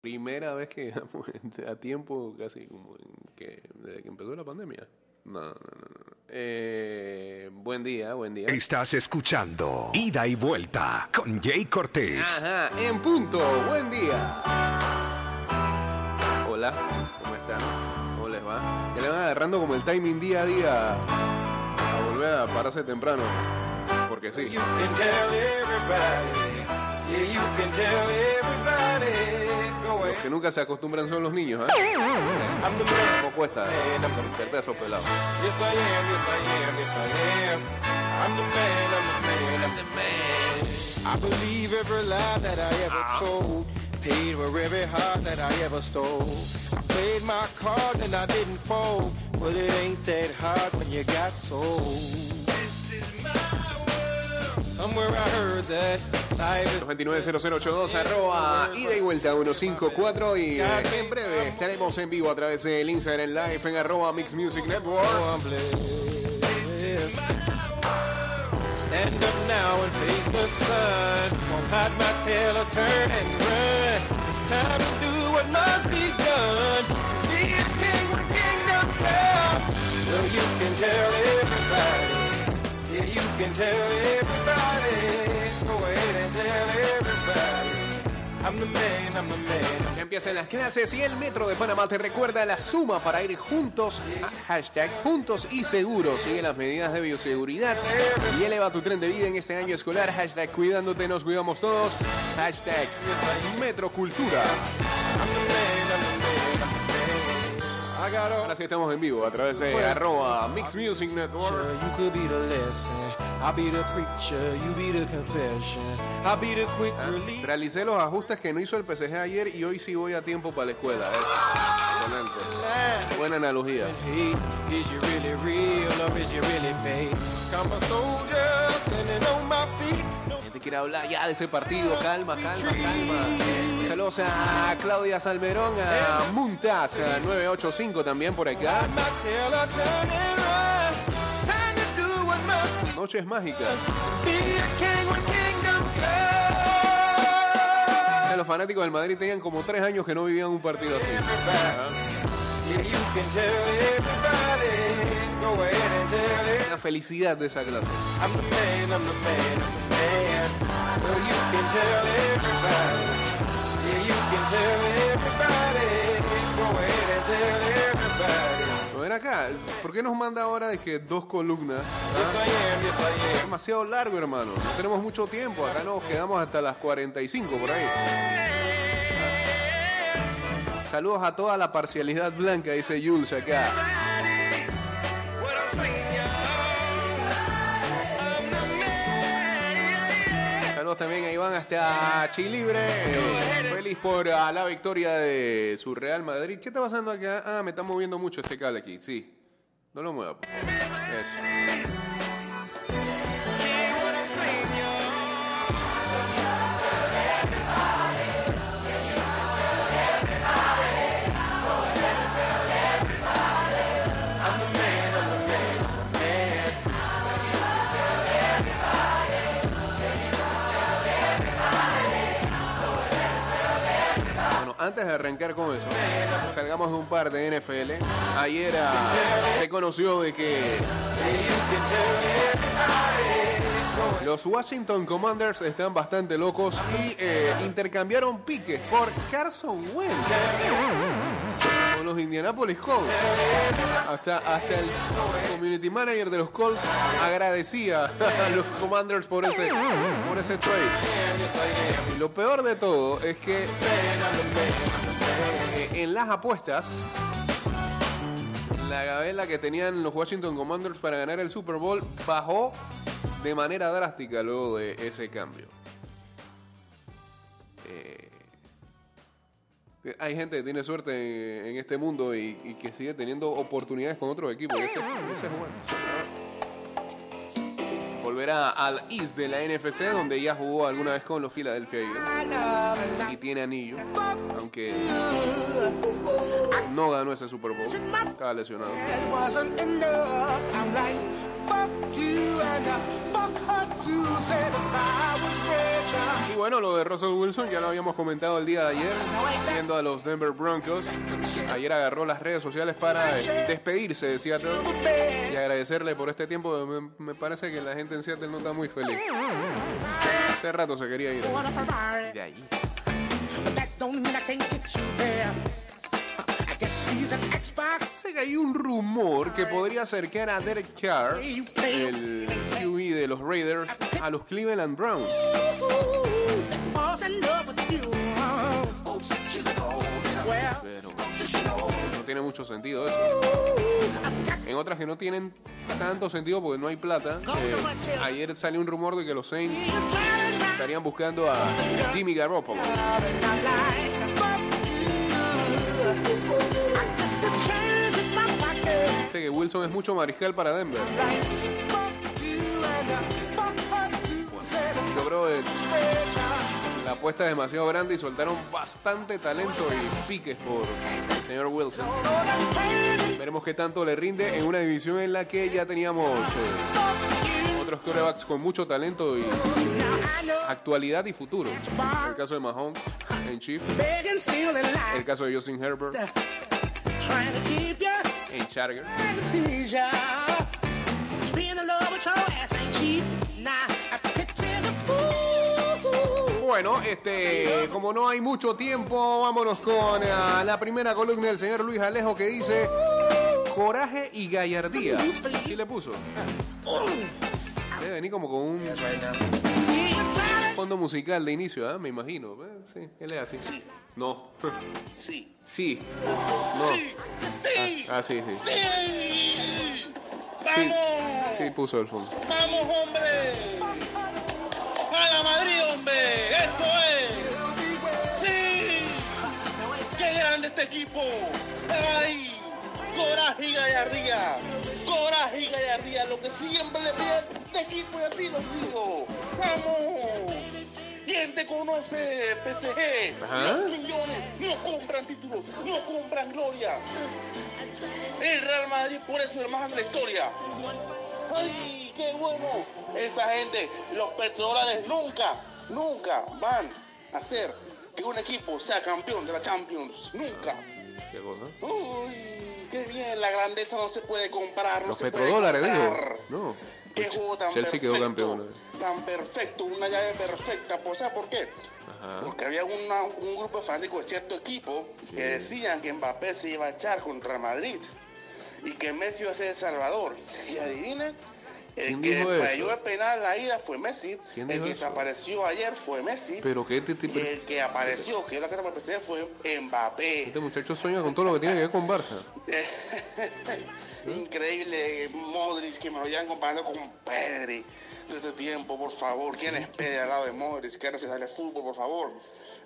Primera vez que llegamos a tiempo, casi como en que, desde que empezó la pandemia. No, no, no, no. Eh, buen día, buen día. Estás escuchando Ida y Vuelta con Jay Cortés. Ajá, en punto, buen día. Hola, ¿cómo están? ¿Cómo les va? Que le van agarrando como el timing día a día a volver a pararse temprano. Porque sí. You can tell everybody. Yeah, you can tell everybody. Los que nunca se acostumbran son los niños, ¿eh? I'm the man. ¿Cómo cuesta? Man, I'm the Meterte a esos pelados. Yes, I am. Yes, I am. Yes, I am. I'm the man. I'm the man. I'm the man. I believe every lie that I ever told. Paid for every heart that I ever stole. I played my cards and I didn't fold. But it ain't that hard when you got sold. 290082 arroba ida y vuelta 154 y eh, en breve estaremos en vivo a través del Instagram Live en arroba Mix Music Network. Oh. Stand up now and face the sun. Won't hide my tail or turn and run. It's time to do what must be done. Be a king when kingdom come. Well, you can tell everybody. Tell empiezan las clases y el Metro de Panamá te recuerda la suma para ir juntos a hashtag juntos y seguros. Sigue las medidas de bioseguridad y eleva tu tren de vida en este año escolar. Hashtag cuidándote, nos cuidamos todos. Hashtag Metrocultura. Ahora sí estamos en vivo a través de arroba Mix Music Network. Release. Realicé los ajustes que no hizo el PSG ayer y hoy sí voy a tiempo para la escuela. ¿eh? Buena analogía. Gente quiere hablar ya de ese partido. Calma, calma, calma. Saludos a Claudia Salmerón, a Muntaz, a 985 también por acá. Noches mágicas. Que los fanáticos del Madrid tenían como tres años que no vivían un partido así. La felicidad de esa clase. Ven acá, ¿por qué nos manda ahora de que dos columnas? I am. Demasiado largo, hermano. No tenemos mucho tiempo. Acá nos quedamos hasta las 45 por ahí. Saludos a toda la parcialidad blanca, dice Jules acá. También a Iván hasta Chilibre. Feliz por ah, la victoria de su Real Madrid. ¿Qué está pasando acá? Ah, me está moviendo mucho este cable aquí. Sí. No lo mueva. Eso. Antes de arrancar con eso, salgamos de un par de NFL. Ayer ah, se conoció de que los Washington Commanders están bastante locos y eh, intercambiaron piques por Carson Wentz los Indianapolis Colts. Hasta, hasta el community manager de los Colts agradecía a los Commanders por ese, por ese trade. Y lo peor de todo es que eh, en las apuestas, la gabela que tenían los Washington Commanders para ganar el Super Bowl bajó de manera drástica luego de ese cambio. Eh, hay gente que tiene suerte en, este mundo y, que sigue teniendo oportunidades con otros equipos. y Ese, ese es bueno. Volverá al East de la NFC, donde ya jugó alguna vez con los Philadelphia Eagles. Y tiene anillo, aunque no ganó ese Super Bowl. Estaba lesionado. Y bueno, lo de Russell Wilson ya lo habíamos comentado el día de ayer, viendo a los Denver Broncos. Ayer agarró las redes sociales para eh, despedirse de Seattle y agradecerle por este tiempo. Me, me parece que la gente en Seattle no está muy feliz. Hace rato se quería ir. De allí. Hay un rumor que podría acercar a Derek Carr, el QB de los Raiders, a los Cleveland Browns. Pero no tiene mucho sentido eso. En otras que no tienen tanto sentido porque no hay plata. eh, ayer salió un rumor de que los Saints estarían buscando a Jimmy Garoppolo. Sé que Wilson es mucho mariscal para Denver. Yo creo que la apuesta es demasiado grande y soltaron bastante talento y piques por el señor Wilson. Veremos qué tanto le rinde en una división en la que ya teníamos eh, otros quarterbacks con mucho talento y actualidad y futuro. El caso de Mahomes en Chief, el caso de Justin Herbert Chargers. Bueno, este, como no hay mucho tiempo, vámonos con eh, la primera columna del señor Luis Alejo que dice coraje y gallardía. ¿Sí le puso? Debe venir como con un fondo musical de inicio, ¿ah? me imagino. Eh, Sí, él es así. No. Sí. Sí. No. Sí. Sí. Ah, sí, sí. Sí. Sí, ¡Vamos! sí puso el fondo. ¡Vamos, hombre! ¡A la Madrid, hombre! ¡Esto es! ¡Sí! ¡Qué grande este equipo! ¡Ay! ¡Coraje y gallardía! ¡Coraje y gallardía! Lo que siempre le pido a este equipo y así lo digo. ¡Vamos! ¿Quién te conoce, PSG? Ajá. Los millones no compran títulos, no compran glorias. El Real Madrid por eso es el más grande de la historia. ¡Ay, qué bueno! Esa gente, los petrodólares nunca, nunca van a hacer que un equipo sea campeón de la Champions. Nunca. ¿Qué cosa? ¡Uy, qué bien! La grandeza no se puede comprar, no Los se puede petrodólares, digo. No. ¡Qué juego tan Chelsea quedó perfecto! campeón. Tan perfecto, una llave perfecta. Pues, ¿sabes por qué? Ajá. Porque había una- un grupo de fanáticos de cierto equipo que decían que Mbappé se iba a echar contra Madrid y que Messi iba a ser el Salvador. Y adivinen, el ¿Quién que falló el penal la ida fue Messi, ¿Quién el que desapareció ayer fue Messi, Pero que este, tipo- y el que apareció, que es la que para el fue Mbappé. este muchacho sueña con todo lo que tiene que ver con Barça. Increíble, Modric, que me lo llevan comparando con Pedri. De este tiempo, por favor. ¿Quién es Pedri al lado de Modric? Que ahora se sale fútbol, por favor.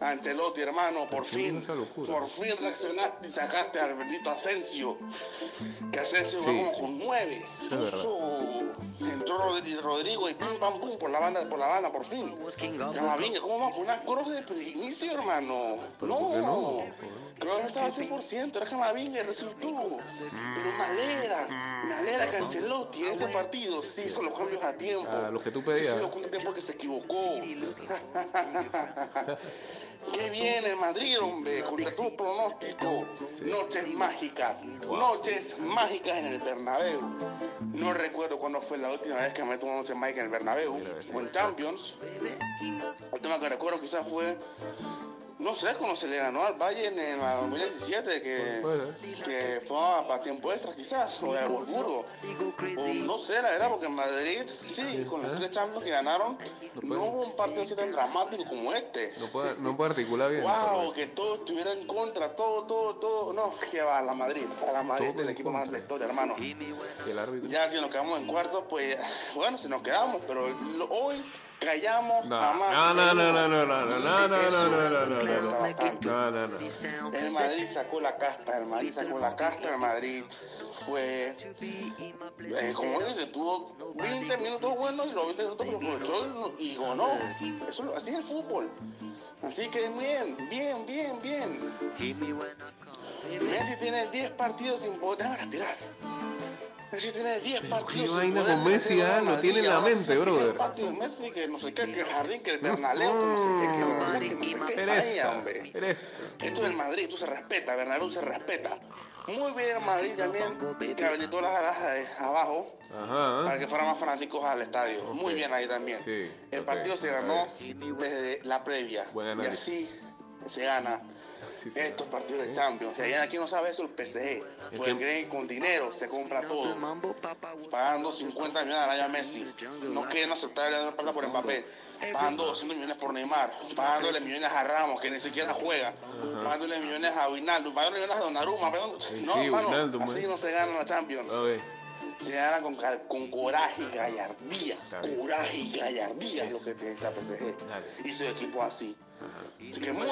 Ancelotti, hermano, por qué fin. Por fin reaccionaste y sacaste al bendito Asensio. Que Asensio Sí. fue como con nueve. entró Rodri- Rodrigo y pim pam pum por la banda, por la banda, por fin. Camavinga, ¿cómo vamos a poner a Kroos desde el inicio, hermano? ¿Pero por qué no? Kroos no estaba al 100%, era Camavinga y resultó. Pero me alegra, me alegra que Ancelotti en este partido sí hizo los cambios a tiempo. Ah, los que tú Sí pedías. dio cuenta a tiempo que se equivocó. Qué bien el Madrid, hombre, contra todo pronóstico. Noches mágicas, noches mágicas en el Bernabéu. No recuerdo cuándo fue la última vez que me tomé una noche mágica en el Bernabéu o en Champions. La última que recuerdo quizás fue, no sé, cuando se le ganó al Bayern en la 2017, que, que fue a, a tiempo extra quizás, o a Wolfsburgo. O no sé, la verdad, porque en Madrid, sí, con los tres Champions que ganaron, no hubo un partido así tan dramático como este. No puede, no puede articular bien. Wow, que todo estuviera en contra, todo, todo, todo. No, que va a la Madrid, a la Madrid, el equipo más de la historia, hermano. Y el árbitro. Ya si nos quedamos en cuarto, pues bueno, si nos quedamos, pero hoy callamos No, a más. no, no, no, no, no, no, no, no, no, no, no, no, no, no, no. bastante. No, no, no. El Madrid sacó la casta, el Madrid sacó la casta, el Madrid fue, eh, como dice, tuvo 20 minutos buenos y los 20 minutos que aprovechó y, ganó. Eso, así es el fútbol. Así que bien, bien, bien, bien. Messi tiene 10 partidos sin poder. Déjame respirar. Messi tiene 10 partidos. qué sin vaina poder con Messi, ah? Lo tiene en la mente, brother. el partido de Messi, que no sé qué, que el jardín, que el Bernabéu, que no sé qué, que el Bernabéu, que no sé qué. Vaya, Pereza, hombre. pereza. Esto es el Madrid, tú se respeta, Bernabéu se respeta. Muy bien el Madrid también, que habilitó las garajas abajo para que fueran más fanáticos al estadio. Muy bien ahí también. Sí, el partido se ganó desde la previa. Y así se gana Sí, sí. estos partidos de Champions. Si alguien aquí no sabe eso, el PSG. Porque que- creen que con dinero se compra todo. Pagando 50 millones al año a Messi. No quieren aceptar la plata por Mbappé. Pagando 200 millones por Neymar. Pagándole millones a Ramos, que ni siquiera juega. Pagándole millones a Wijnaldum. Pagándole millones a Donnarumma. No, sí, hermano, así eh. no se gana la Champions. Se gana con, con coraje y gallardía. Coraje y gallardía es lo que tiene la PSG. Y su equipo así. Así que muy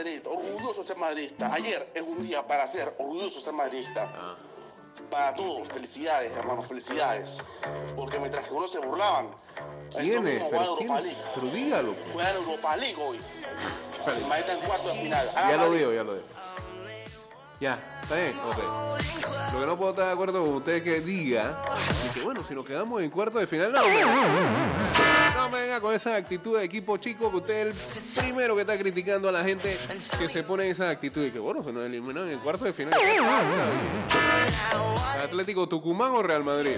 bien el Madrid, orgulloso de ser madridista. Ayer es un día para ser orgulloso de ser madridista. Ah. Para todos, felicidades, hermanos, felicidades. Porque mientras que unos se burlaban, ¿Quién es? Pero, ¿quién? Europa League. Pero dígalo. pues. Juegan Europa League hoy. Está en cuarto de final. Ah, Ya lo digo, ya lo digo. Ya, está bien, ok. Lo que no puedo estar de acuerdo con usted es que diga y que bueno, si nos quedamos en cuarto de final, no. No venga con esa actitud de equipo chico que usted es el primero que está criticando a la gente que se pone en esa actitud y que bueno, se nos eliminaron en cuarto de final. ¿Qué pasa? Atlético Tucumán o Real Madrid.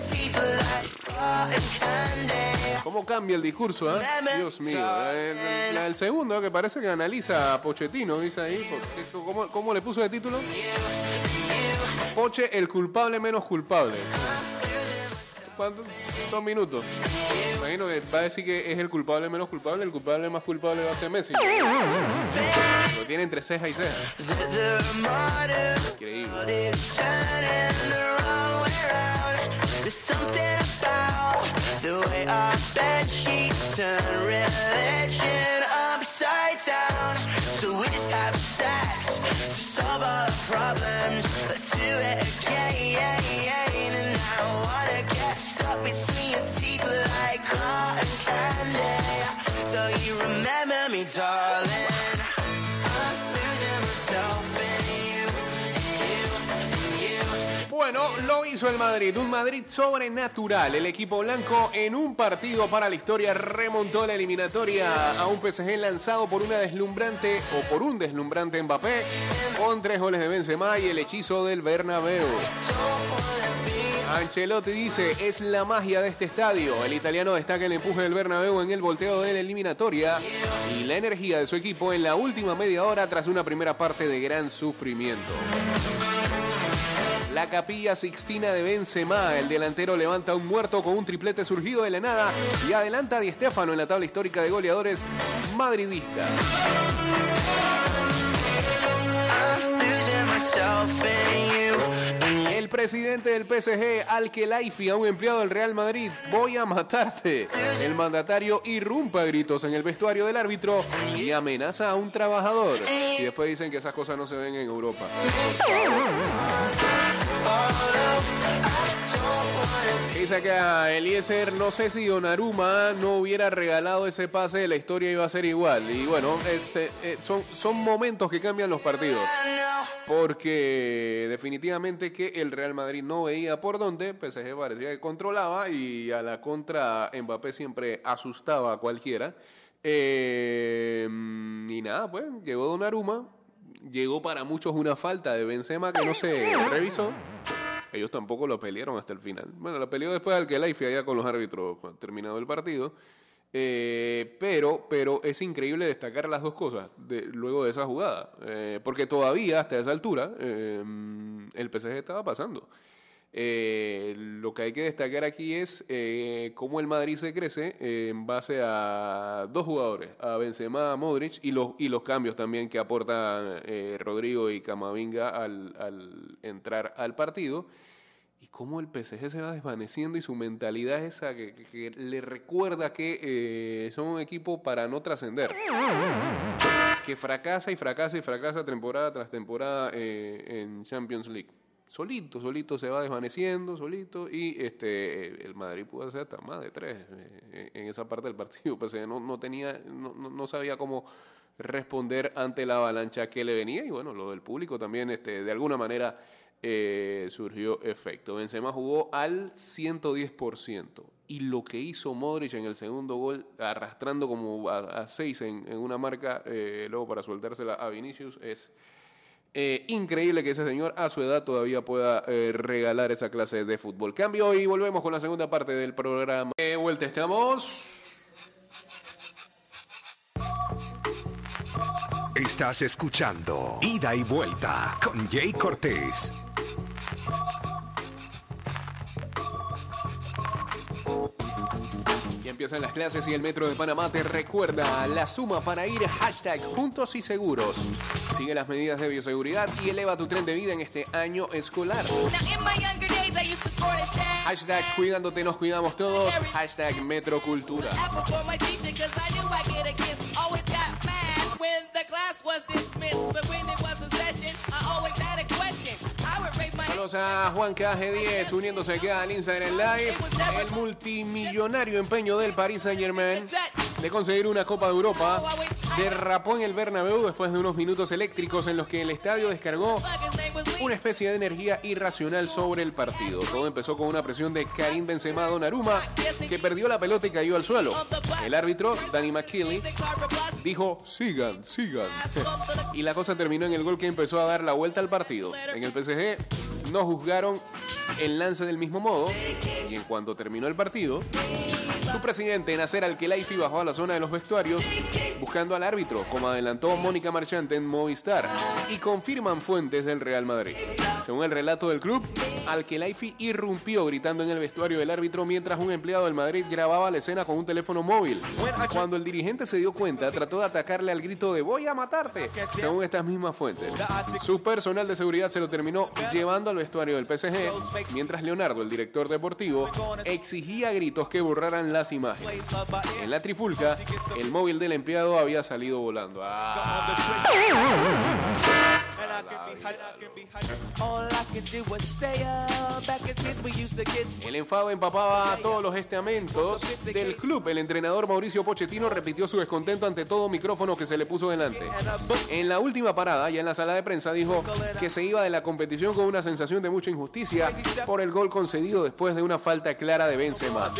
¿Cómo cambia el discurso, ah? Dios mío. El- la- el segundo, que parece que analiza a Pochettino, dice ahí. ¿Cómo, cómo le puso de título? Poche, el culpable menos culpable. ¿Cuántos? Dos minutos. Imagino que va a decir que es el culpable menos culpable, el culpable más culpable va a ser Messi. Lo tiene entre ceja y ceja. Increíble. Bueno, lo hizo el Madrid, un Madrid sobrenatural. El equipo blanco en un partido para la historia remontó la eliminatoria a un PSG lanzado por una deslumbrante o por un deslumbrante Mbappé con tres goles de Benzema y el hechizo del Bernabéu. Ancelotti dice, es la magia de este estadio. El italiano destaca el empuje del Bernabéu en el volteo de la eliminatoria y la energía de su equipo en la última media hora tras una primera parte de gran sufrimiento. La capilla Sixtina de Benzema, el delantero levanta un muerto con un triplete surgido de la nada y adelanta a Di Stéfano en la tabla histórica de goleadores madridista. El presidente del PSG, Al-Khelaifi, a un empleado del Real Madrid, voy a matarte. El mandatario irrumpa a gritos en el vestuario del árbitro y amenaza a un trabajador. Y después dicen que esas cosas no se ven en Europa. Dice que a Eliezer, no sé si Donnarumma no hubiera regalado ese pase, la historia iba a ser igual. Y bueno, este, eh, son, son momentos que cambian los partidos. Porque definitivamente que el Real Madrid no veía por dónde, PSG parecía que controlaba y a la contra Mbappé siempre asustaba a cualquiera. Eh, y nada, pues llegó Donnarumma, llegó para muchos una falta de Benzema que no se revisó. Ellos tampoco lo pelearon hasta el final. Bueno, lo peleó después al que allá con los árbitros terminado el partido. Eh, pero, pero es increíble destacar las dos cosas de, luego de esa jugada. Eh, porque todavía, hasta esa altura, eh, el PSG estaba pasando. Eh, lo que hay que destacar aquí es eh, cómo el Madrid se crece eh, en base a dos jugadores, a Benzema, a Modric y los, y los cambios también que aportan Rodrigo y Camavinga al, entrar al partido. Y cómo el PSG se va desvaneciendo y su mentalidad es esa que, que- le recuerda que son un equipo para no trascender. Que fracasa y fracasa y fracasa temporada tras temporada en Champions League. Solito, solito se va desvaneciendo, solito. Y este el Madrid pudo hacer hasta más de tres eh, en esa parte del partido. Pues no, no tenía, no, no- sabía cómo responder ante la avalancha que le venía. Y bueno, lo del público también, este, de alguna manera, eh, surgió efecto. Benzema jugó al 110%. Y lo que hizo Modric en el segundo gol, arrastrando como a 6 en, en, una marca, eh, luego para soltársela a Vinicius, es eh, increíble que ese señor a su edad todavía pueda eh, regalar esa clase de fútbol. Cambio y volvemos con la segunda parte del programa. De vuelta estamos. Estás escuchando Ida y Vuelta con Jay Cortés. Empiezan las clases y el Metro de Panamá te recuerda la suma para ir hashtag juntos y seguros. Sigue las medidas de bioseguridad y eleva tu tren de vida en este año escolar. Hashtag cuidándote nos cuidamos todos. Hashtag Metrocultura. A Juan KG10 uniéndose acá al Instagram Live. El multimillonario empeño del Paris Saint Germain de conseguir una Copa de Europa derrapó en el Bernabéu después de unos minutos eléctricos en los que el estadio descargó una especie de energía irracional sobre el partido. Todo empezó con una presión de Karim Benzema Donnarumma que perdió la pelota y cayó al suelo. El árbitro, Danny McKinley, dijo, sigan, sigan. y la cosa terminó en el gol que empezó a dar la vuelta al partido. En el PSG no juzgaron el lance del mismo modo y en cuanto terminó el partido, su presidente Nasser Al-Khelaifi bajó a la zona de los vestuarios buscando al árbitro, como adelantó Mónica Marchante en Movistar y confirman fuentes del Real Madrid. Según el relato del club, Al-Khelaifi irrumpió gritando en el vestuario del árbitro mientras un empleado del Madrid grababa la escena con un teléfono móvil. Cuando el dirigente se dio cuenta, trató de atacarle al grito de voy a matarte, según estas mismas fuentes. Su personal de seguridad se lo terminó llevando al vestuario del PSG, mientras Leonardo, el director deportivo, exigía gritos que borraran las imágenes. En la trifulca, el móvil del empleado había salido volando. Ah. El enfado empapaba a todos los estamentos del club. El entrenador Mauricio Pochettino repitió su descontento ante todo micrófono que se le puso delante. En la última parada, ya en la sala de prensa, dijo que se iba de la competición con una sensación de mucha injusticia por el gol concedido después de una falta clara de Benzema.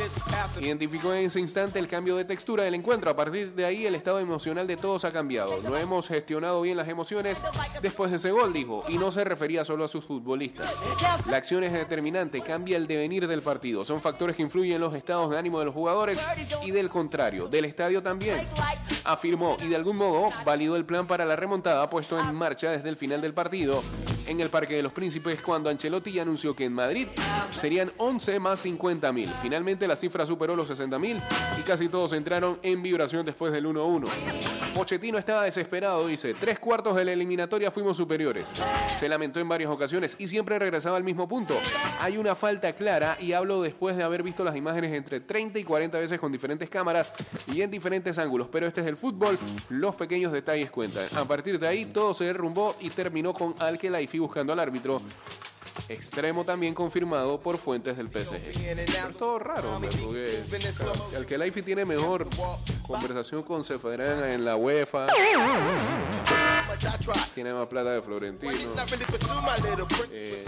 Identificó en ese instante el cambio de textura del encuentro. A partir de ahí, el estado emocional de todos ha cambiado. No hemos gestionado bien las emociones después de ese gol, dijo, y no se refería solo a sus futbolistas. La acción es determinante, cambia el devenir del partido. Son factores que influyen en los estados de ánimo de los jugadores y del contrario, del estadio también. Afirmó y de algún modo validó el plan para la remontada puesto en marcha desde el final del partido en el Parque de los Príncipes cuando Ancelotti anunció que en Madrid serían 11 más 50 mil. Finalmente la cifra superó los 60 mil y casi todos entraron en vibración después del 1-1. Pochettino estaba desesperado, dice, tres cuartos de la eliminatoria fuimos superiores. Se lamentó en varias ocasiones y siempre regresaba al mismo punto. Hay una falta clara y hablo después de haber visto las imágenes entre 30 y 40 veces con diferentes cámaras y en diferentes ángulos, pero este es el fútbol, los pequeños detalles cuentan. A partir de ahí todo se derrumbó y terminó con Al-Khelaifi buscando al árbitro extremo también confirmado por fuentes del PSG. Es todo raro, hombre, porque el que Laifi tiene mejor conversación con Ceferán en la UEFA. Tiene más plata de Florentino. Eh,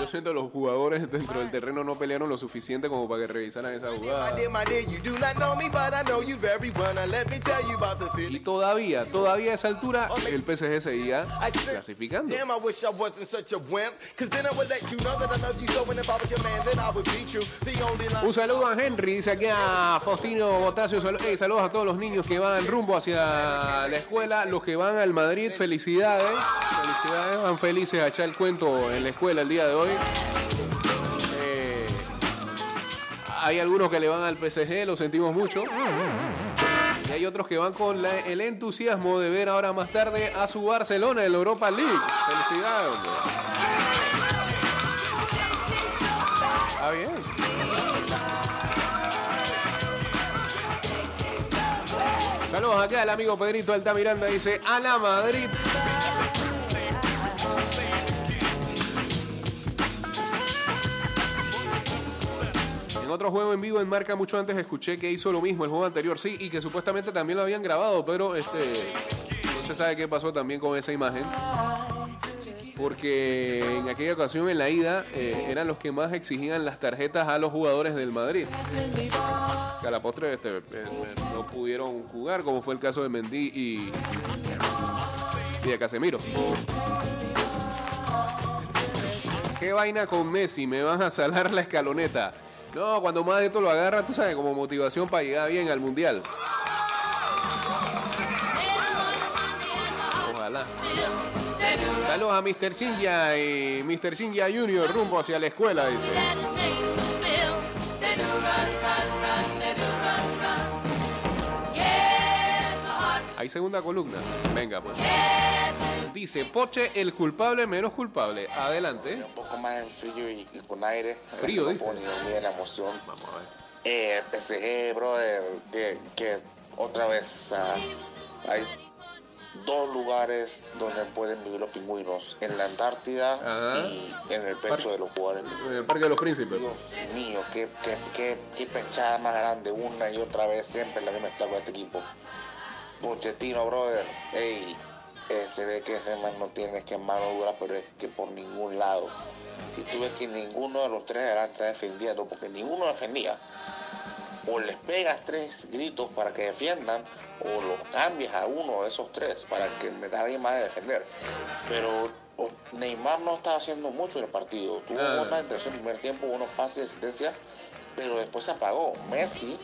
yo siento que los jugadores dentro del terreno no pelearon lo suficiente como para que revisaran esa jugada. Y todavía, todavía a esa altura, el PSG seguía clasificando. Un saludo a Henry, dice aquí a Faustino Botasio. Hey, saludos a todos los niños que van rumbo hacia la escuela, los que van al Madrid, felicidades. Felicidades, van felices a echar el cuento en la escuela el día de hoy. Eh, hay algunos que le van al PSG, lo sentimos mucho. Y hay otros que van con el entusiasmo de ver ahora más tarde a su Barcelona en la Europa League. Felicidades, hombre. Está bien. Saludos acá al amigo Pedrito Alta Miranda, dice, a la Madrid. En otro juego en vivo en marca mucho antes escuché que hizo lo mismo el juego anterior, sí, y que supuestamente también lo habían grabado, pero este No se sabe qué pasó también con esa imagen. Porque en aquella ocasión en la ida eh, eran los que más exigían las tarjetas a los jugadores del Madrid. Que este, eh, eh, no pudieron jugar, como fue el caso de Mendy y, y de Casemiro. ¿Qué vaina con Messi? Me van a salar la escaloneta. No, cuando más de esto lo agarra, tú sabes, como motivación para llegar bien al mundial. A Mr. Chinja y Mr. Chinja Junior rumbo hacia la escuela, dice. Hay segunda columna. Venga, pues. Dice, Poche, el culpable menos culpable. Adelante. un poco más en frío y, y con aire. Frío, no dice. de la emoción. Vamos a ver. Eh, el PSG, brother, que, que otra vez ah, hay dos lugares donde pueden vivir los pingüinos, en la Antártida Ajá. y en el pecho de los jugadores. En el Parque de los Príncipes. Dios mío, qué, qué, qué, qué pechada más grande, una y otra vez, siempre la misma etapa de este equipo. Pochettino, brother, ey, eh, se ve que ese man no tiene que mano dura, pero es que por ningún lado. Si tú ves que ninguno de los tres adelante está defendiendo, porque ninguno defendía, o les pegas tres gritos para que defiendan, o los cambias a uno de esos tres para que me da alguien más de defender. Pero Neymar no estaba haciendo mucho en el partido. Tuvo buena intención en el primer tiempo, unos pases de asistencia, pero después se apagó. Messi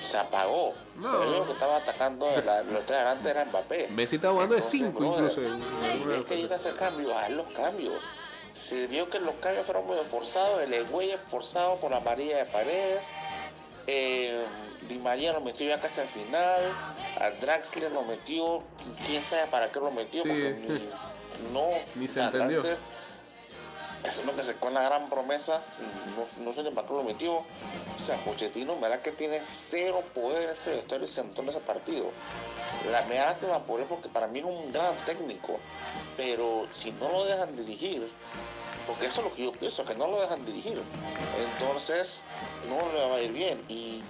se apagó. No. Lo que estaba atacando de la- los tres adelante era Mbappé. Messi está jugando de Entonces, 5 brother, incluso. Si alguna ves que necesita hacer cambios, haz los cambios. Se vio que los cambios fueron muy forzados. El Egüey forzado por la María de Paredes. Eh, Di María lo metió ya casi al final. A Draxler lo metió. Quién sabe para qué lo metió. Sí. Porque ni, no. Ni se entendió. Draxler, eso es lo que se con la gran promesa. No, no sé ni para qué lo metió. O sea, Pochettino, verdad que tiene cero poder en ese vestuario y se sentó en ese partido. La me lástima por él porque para mí es un gran técnico. Pero si no lo dejan dirigir, porque eso es lo que yo pienso, que no lo dejan dirigir. Entonces, no le va a ir bien. Y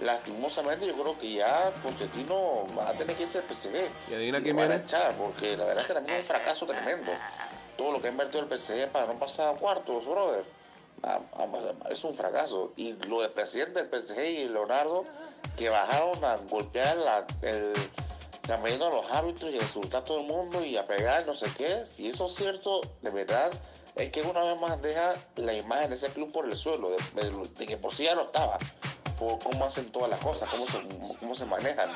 lastimosamente yo creo que ya Pochettino va a tener que irse al PSG. ¿Y adivina quién viene? echar, porque la verdad es que también es un fracaso tremendo. Todo lo que ha invertido el PSG para no pasar a cuartos, brother. Es un fracaso. Y lo del presidente del PSG y Leonardo, que bajaron a golpear la, el a los árbitros y a insultar a todo el mundo y a pegar, no sé qué. Si eso es cierto, de verdad, es que una vez más deja la imagen de ese club por el suelo, de, de- de que por sí ya no estaba, por cómo hacen todas las cosas, cómo se, cómo se manejan.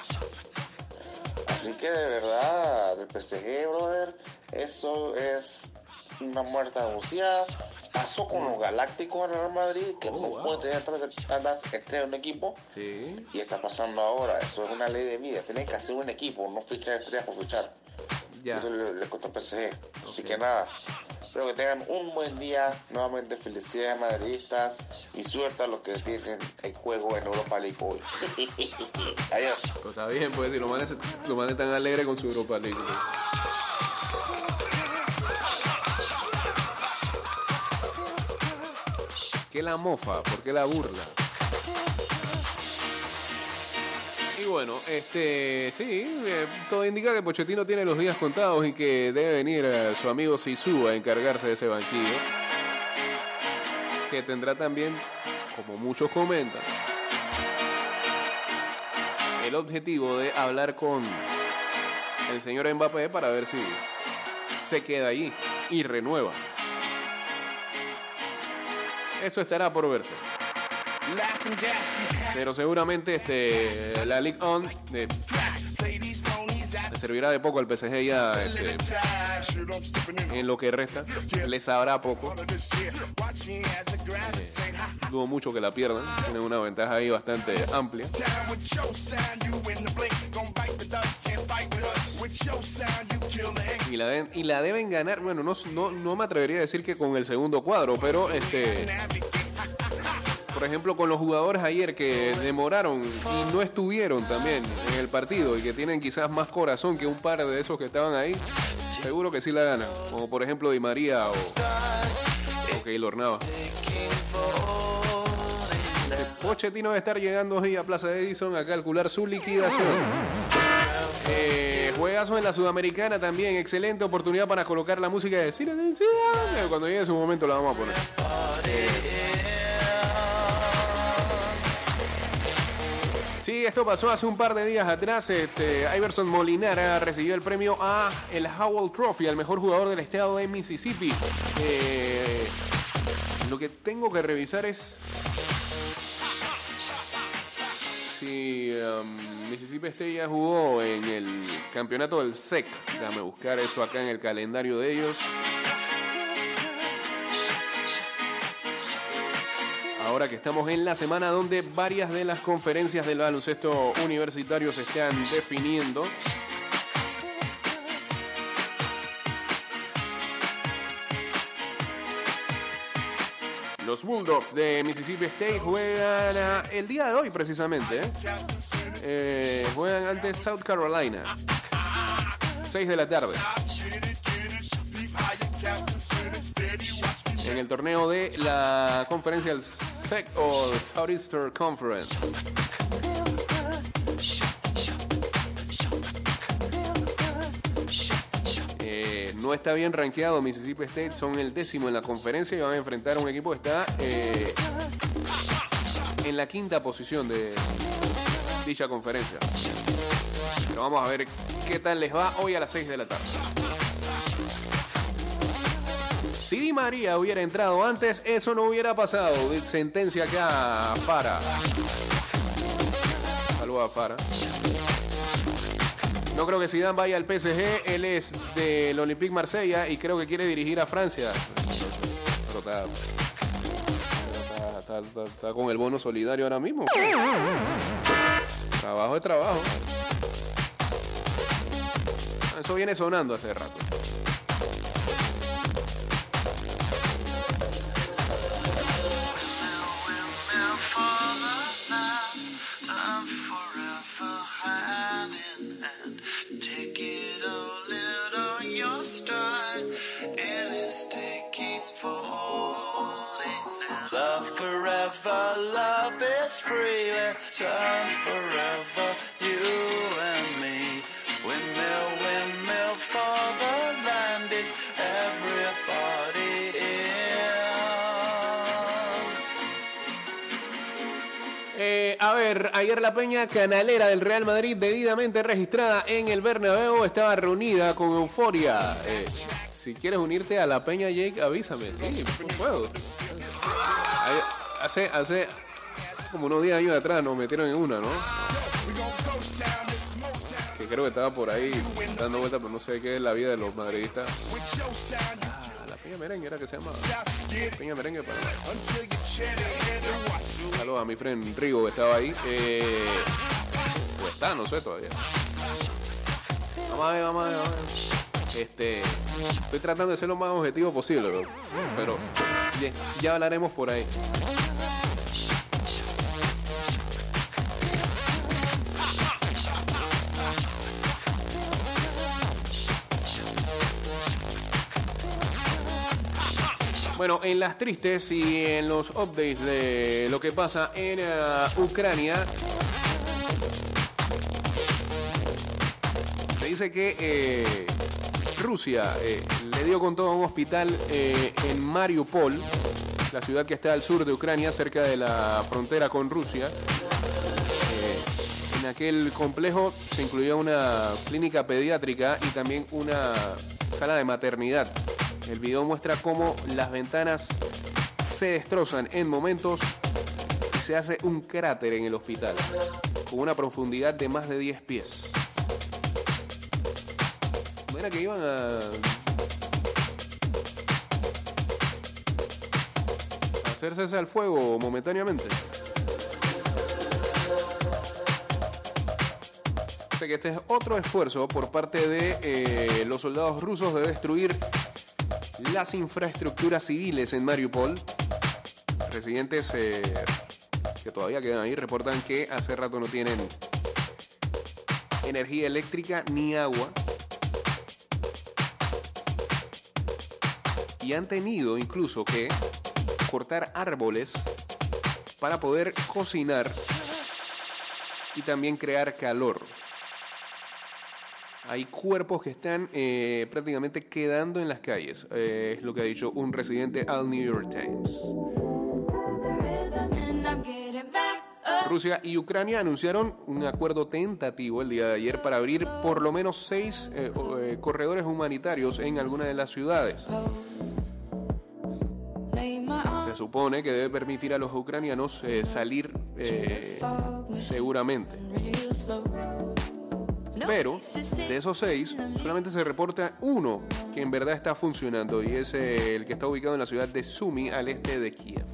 Así que de verdad, del PSG, brother, eso es una muerte anunciada. Pasó con los Galácticos en Real Madrid, que no wow. puede tener tantas estrellas en un equipo. Sí. Y está pasando ahora. Eso es una ley de vida. Tienen que hacer un equipo, no fichar estrellas por fichar. Ya. Eso le, le PSG. Así que nada. Espero que tengan un buen día. Nuevamente felicidades madridistas y suerte a los que tienen el juego en Europa League hoy. Adiós. Pues está bien, pues, si lo manes, lo manes tan alegre con su Europa League. pues. ¿Qué la mofa? ¿Por qué la burla? Bueno, este, sí, eh, todo indica que Pochettino tiene los días contados y que debe venir eh, su amigo Sisu a encargarse de ese banquillo. Que tendrá también, como muchos comentan, el objetivo de hablar con el señor Mbappé para ver si se queda allí y renueva. Eso estará por verse. Pero seguramente este, la Ligue 1 eh, servirá de poco al PSG ya este, en lo que resta. Le sabrá poco. Eh, dudo mucho que la pierdan. Tienen una ventaja ahí bastante amplia. Y la, den- y la deben ganar. Bueno, no, no, no me atrevería a decir que con el segundo cuadro, pero este. Por ejemplo, con los jugadores ayer que demoraron y no estuvieron también en el partido y que tienen quizás más corazón que un par de esos que estaban ahí, seguro que sí la ganan. Como por ejemplo Di María o, Keylor Navas. Pochettino debe estar llegando hoy a Plaza Edison a calcular su liquidación. Eh, en la Sudamericana también. Excelente oportunidad para colocar la música de Cine de. Cuando llegue su momento la vamos a poner. Sí, esto pasó hace un par de días atrás. Este, Iverson Molinara recibió el premio a el Howell Trophy, al mejor jugador del estado de Mississippi. Eh, lo que tengo que revisar es si um, Mississippi State ya jugó en el campeonato del SEC. Déjame buscar eso acá en el calendario de ellos. Ahora que estamos en la semana donde varias de las conferencias del baloncesto universitario se están definiendo. Los Bulldogs de Mississippi State juegan ah, el día de hoy precisamente. ¿eh? Eh, juegan ante South Carolina. 6 de la tarde. En el torneo de la conferencia SEC o Southeastern Conference. Eh, no está bien rankeado Mississippi State, son el décimo en la conferencia y van a enfrentar a un equipo que está eh, en la quinta posición de dicha conferencia. Pero vamos a ver qué tal les va hoy a las 6 de la tarde. Si Di María hubiera entrado antes, eso no hubiera pasado. Sentencia acá para. Saludos a Fara. No creo que Zidane vaya al PSG. Él es del Olympique Marsella y creo que quiere dirigir a Francia. Pero está, está- está- con el bono solidario ahora mismo. Trabajo es trabajo. Eso viene sonando hace rato. A ver, ayer la peña canalera del Real Madrid, debidamente registrada en el Bernabéu, estaba reunida con euforia. Eh, si quieres unirte a la peña, Jake, avísame. Sí, puedo. Ahí- Hace, como unos 10 años atrás nos metieron en una, ¿no? Que creo que estaba por ahí dando vueltas, pero no sé qué es la vida de los madridistas. Ah, la peña merengue era que se llama. Peña merengue para Saludos a mi friend Rigo que estaba ahí. Eh, o está, no sé todavía. Vamos a ver, vamos a ver, vamos a ver. Este, estoy tratando de ser lo más objetivo posible, bro. pero ya, ya hablaremos por ahí. Bueno, en las tristes y en los updates de lo que pasa en eh, Ucrania, se dice que eh, Rusia eh, le dio con todo a un hospital eh, en Mariupol, la ciudad que está al sur de Ucrania, cerca de la frontera con Rusia. En aquel complejo se incluía una clínica pediátrica y también una sala de maternidad. El video muestra cómo las ventanas se destrozan en momentos y se hace un cráter en el hospital, con una profundidad de más de 10 pies. ¿No que iban a... a hacer cese al fuego momentáneamente? O sea que este es otro esfuerzo por parte de eh, los soldados rusos de destruir las infraestructuras civiles en Mariupol. Residentes eh, que todavía quedan ahí reportan que hace rato no tienen energía eléctrica ni agua. Y han tenido incluso que cortar árboles para poder cocinar y también crear calor. Hay cuerpos que están eh, prácticamente quedando en las calles, eh, es lo que ha dicho un residente al New York Times. Rusia y Ucrania anunciaron un acuerdo tentativo el día de ayer para abrir por lo menos seis eh, corredores humanitarios en algunas de las ciudades. Se supone que debe permitir a los ucranianos salir seguramente. Pero de esos seis, solamente se reporta uno que en verdad está funcionando y es el que está ubicado en la ciudad de Sumy, al este de Kiev.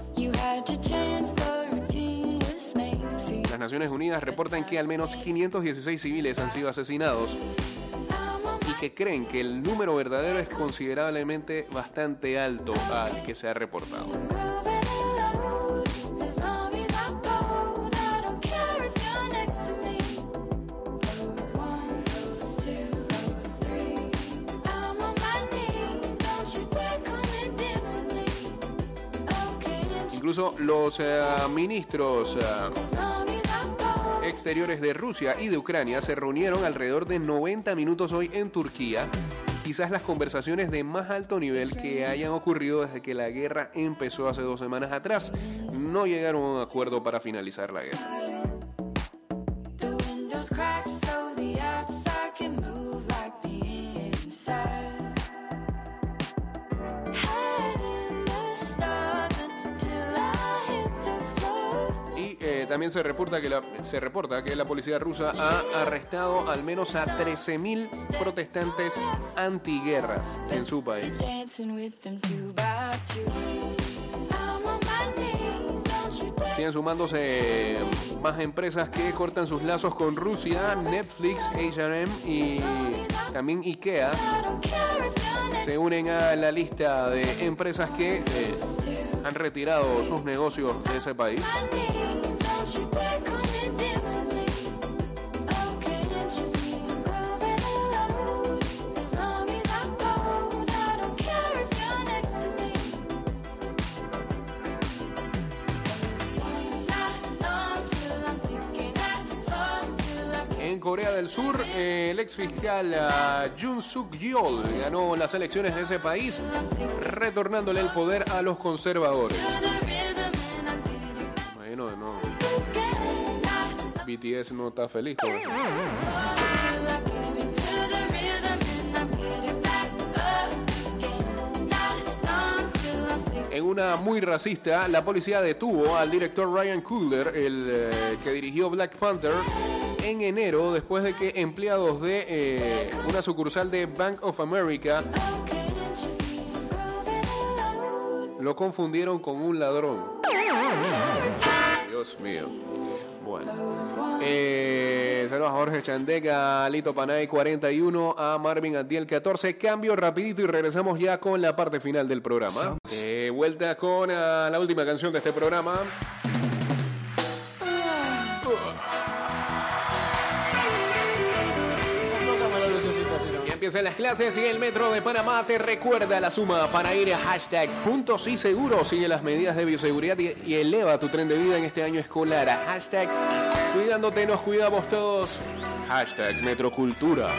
Las Naciones Unidas reportan que al menos 516 civiles han sido asesinados y que creen que el número verdadero es considerablemente bastante alto al que se ha reportado. Incluso los eh, ministros eh, exteriores de Rusia y de Ucrania se reunieron alrededor de 90 minutos hoy en Turquía. Quizás las conversaciones de más alto nivel que hayan ocurrido desde que la guerra empezó hace dos semanas atrás. No llegaron a un acuerdo para finalizar la guerra. También se reporta, que la, se reporta que la policía rusa ha arrestado al menos a 13.000 protestantes antiguerras en su país. Siguen sumándose más empresas que cortan sus lazos con Rusia, Netflix, H&M y también IKEA se unen a la lista de empresas que eh, han retirado sus negocios de ese país. Corea del Sur, eh, el ex fiscal ah, Jun Suk Yeol ganó las elecciones de ese país, retornándole el poder a los conservadores. Bueno, no. No está feliz. En una muy racista, la policía detuvo al director Ryan Coogler, el eh, que dirigió Black Panther, en enero después de que empleados de eh, una sucursal de Bank of America lo confundieron con un ladrón. Dios mío. Bueno. Eh, saludos a Jorge Chandega, a Lito Panay 41, a Marvin Adiel 14. Cambio rapidito y regresamos ya con la parte final del programa. Eh, vuelta con ah, la última canción de este programa. Empiezan las clases y el Metro de Panamá te recuerda la suma para ir a hashtag puntos y seguros. Sigue las medidas de bioseguridad y, eleva tu tren de vida en este año escolar. Hashtag cuidándote, nos cuidamos todos. Hashtag Metrocultura.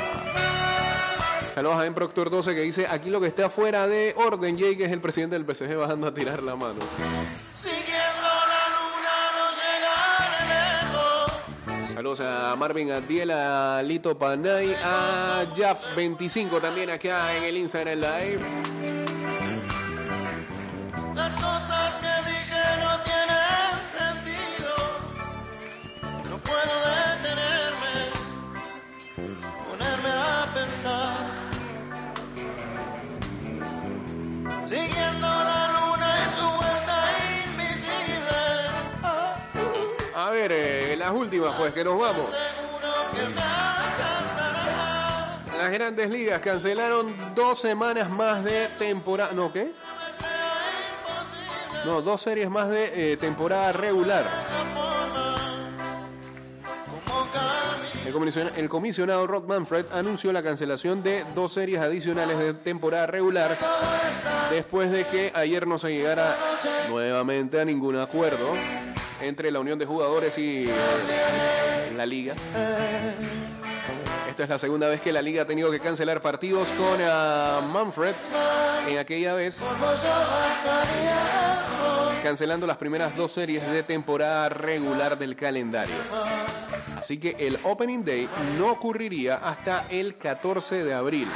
Saludos a M. Proctor 12 que dice aquí lo que está fuera de orden, Jay, que es el presidente del PSG bajando a tirar la mano. A Marvin Adiel, a Lito Panay, a Jaf25 también acá en el Instagram Live. Pues que nos vamos. Las grandes ligas cancelaron dos semanas más de temporada. ¿No qué? No, dos series más de eh, temporada regular. El comision- el comisionado Manfred anunció la cancelación de dos series adicionales de temporada regular después de que ayer no se llegara nuevamente a ningún acuerdo entre la unión de jugadores y eh, la liga. Esta es la segunda vez que la liga ha tenido que cancelar partidos con ah, Manfred. En aquella vez, cancelando las primeras dos series de temporada regular del calendario. Así que el Opening Day no ocurriría hasta el 14 de abril.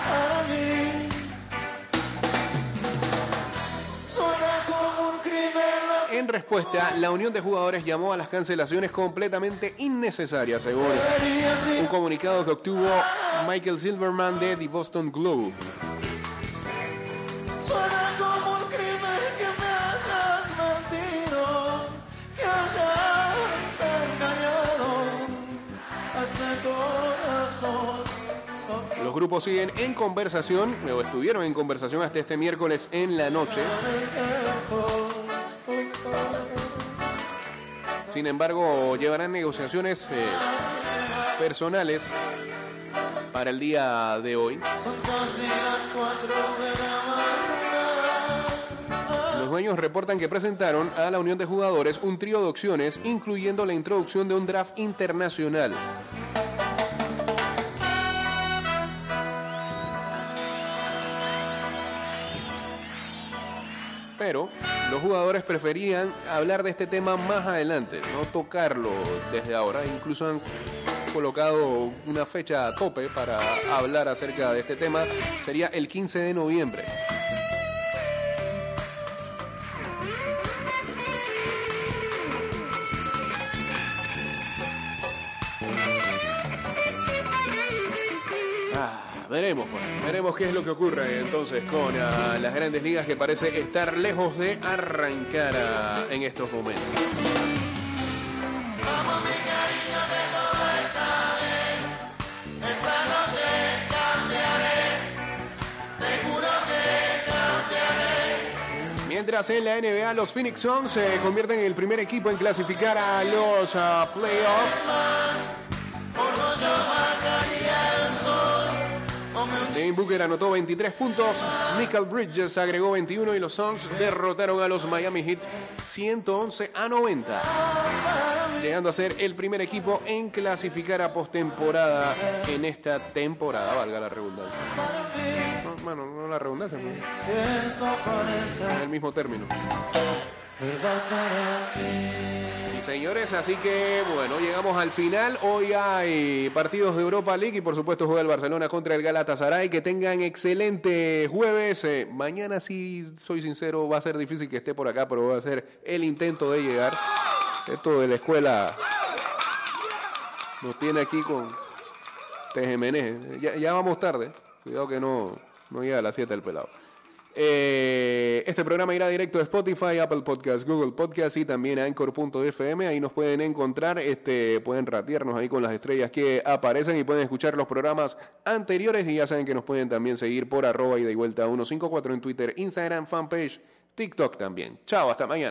Respuesta, la unión de jugadores llamó a las cancelaciones completamente innecesarias, según un comunicado que obtuvo Michael Silverman de The Boston Globe. Este. Los grupos siguen en conversación, o estuvieron en conversación hasta este miércoles en la noche. Sin embargo, llevarán negociaciones eh, personales para el día de hoy. Los dueños reportan que presentaron a la unión de jugadores un trío de opciones, incluyendo la introducción de un draft internacional. Los jugadores preferían hablar de este tema más adelante, no tocarlo desde ahora. Incluso han colocado una fecha a tope para hablar acerca de este tema. Sería el 15 de noviembre. Veremos, pues, veremos qué es lo que ocurre entonces con ah, las grandes ligas que parece estar lejos de arrancar ah, en estos momentos. Mientras en la NBA los Phoenix Suns se convierten en el primer equipo en clasificar a los ah, playoffs. Booker anotó 23 puntos, Michael Bridges agregó 21 y los Suns derrotaron a los Miami Heat 111 a 90, llegando a ser el primer equipo en clasificar a postemporada en esta temporada, valga la redundancia. No, bueno, no la redundancia, pero en el mismo término. Señores, así que bueno, llegamos al final. Hoy hay partidos de Europa League y por supuesto juega el Barcelona contra el Galatasaray. Que tengan excelente jueves. Eh, mañana, si soy sincero, va a ser difícil que esté por acá, pero voy a hacer el intento de llegar. Esto de la escuela nos tiene aquí con TGMN. Ya, ya vamos tarde. Cuidado que no, no llega a las 7 el pelado. Eh, este programa irá directo a Spotify, Apple Podcast, Google Podcast y también a Anchor.fm. Ahí nos pueden encontrar, este, pueden ratearnos ahí con las estrellas que aparecen y pueden escuchar los programas anteriores. Y ya saben que nos pueden también seguir por arroba y de vuelta 154 en Twitter, Instagram, fanpage, TikTok también. Chao, hasta mañana.